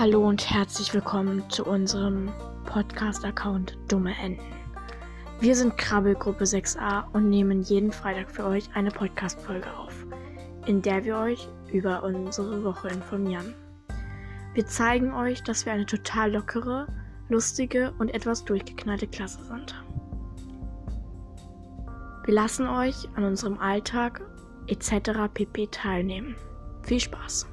Hallo und herzlich willkommen zu unserem Podcast-Account Dumme Enden. Wir sind Krabbelgruppe 6a und nehmen jeden Freitag für euch eine Podcast-Folge auf, in der wir euch über unsere Woche informieren. Wir zeigen euch, dass wir eine total lockere, lustige und etwas durchgeknallte Klasse sind. Wir lassen euch an unserem Alltag etc. pp teilnehmen. Viel Spaß!